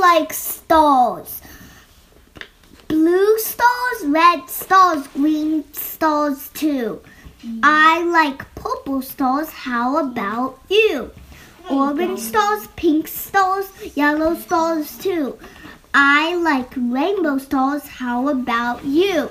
like stars. Blue stars, red stars, green stars too. I like purple stars. How about you? Orange stars, pink stars, yellow stars too. I like rainbow stars. How about you?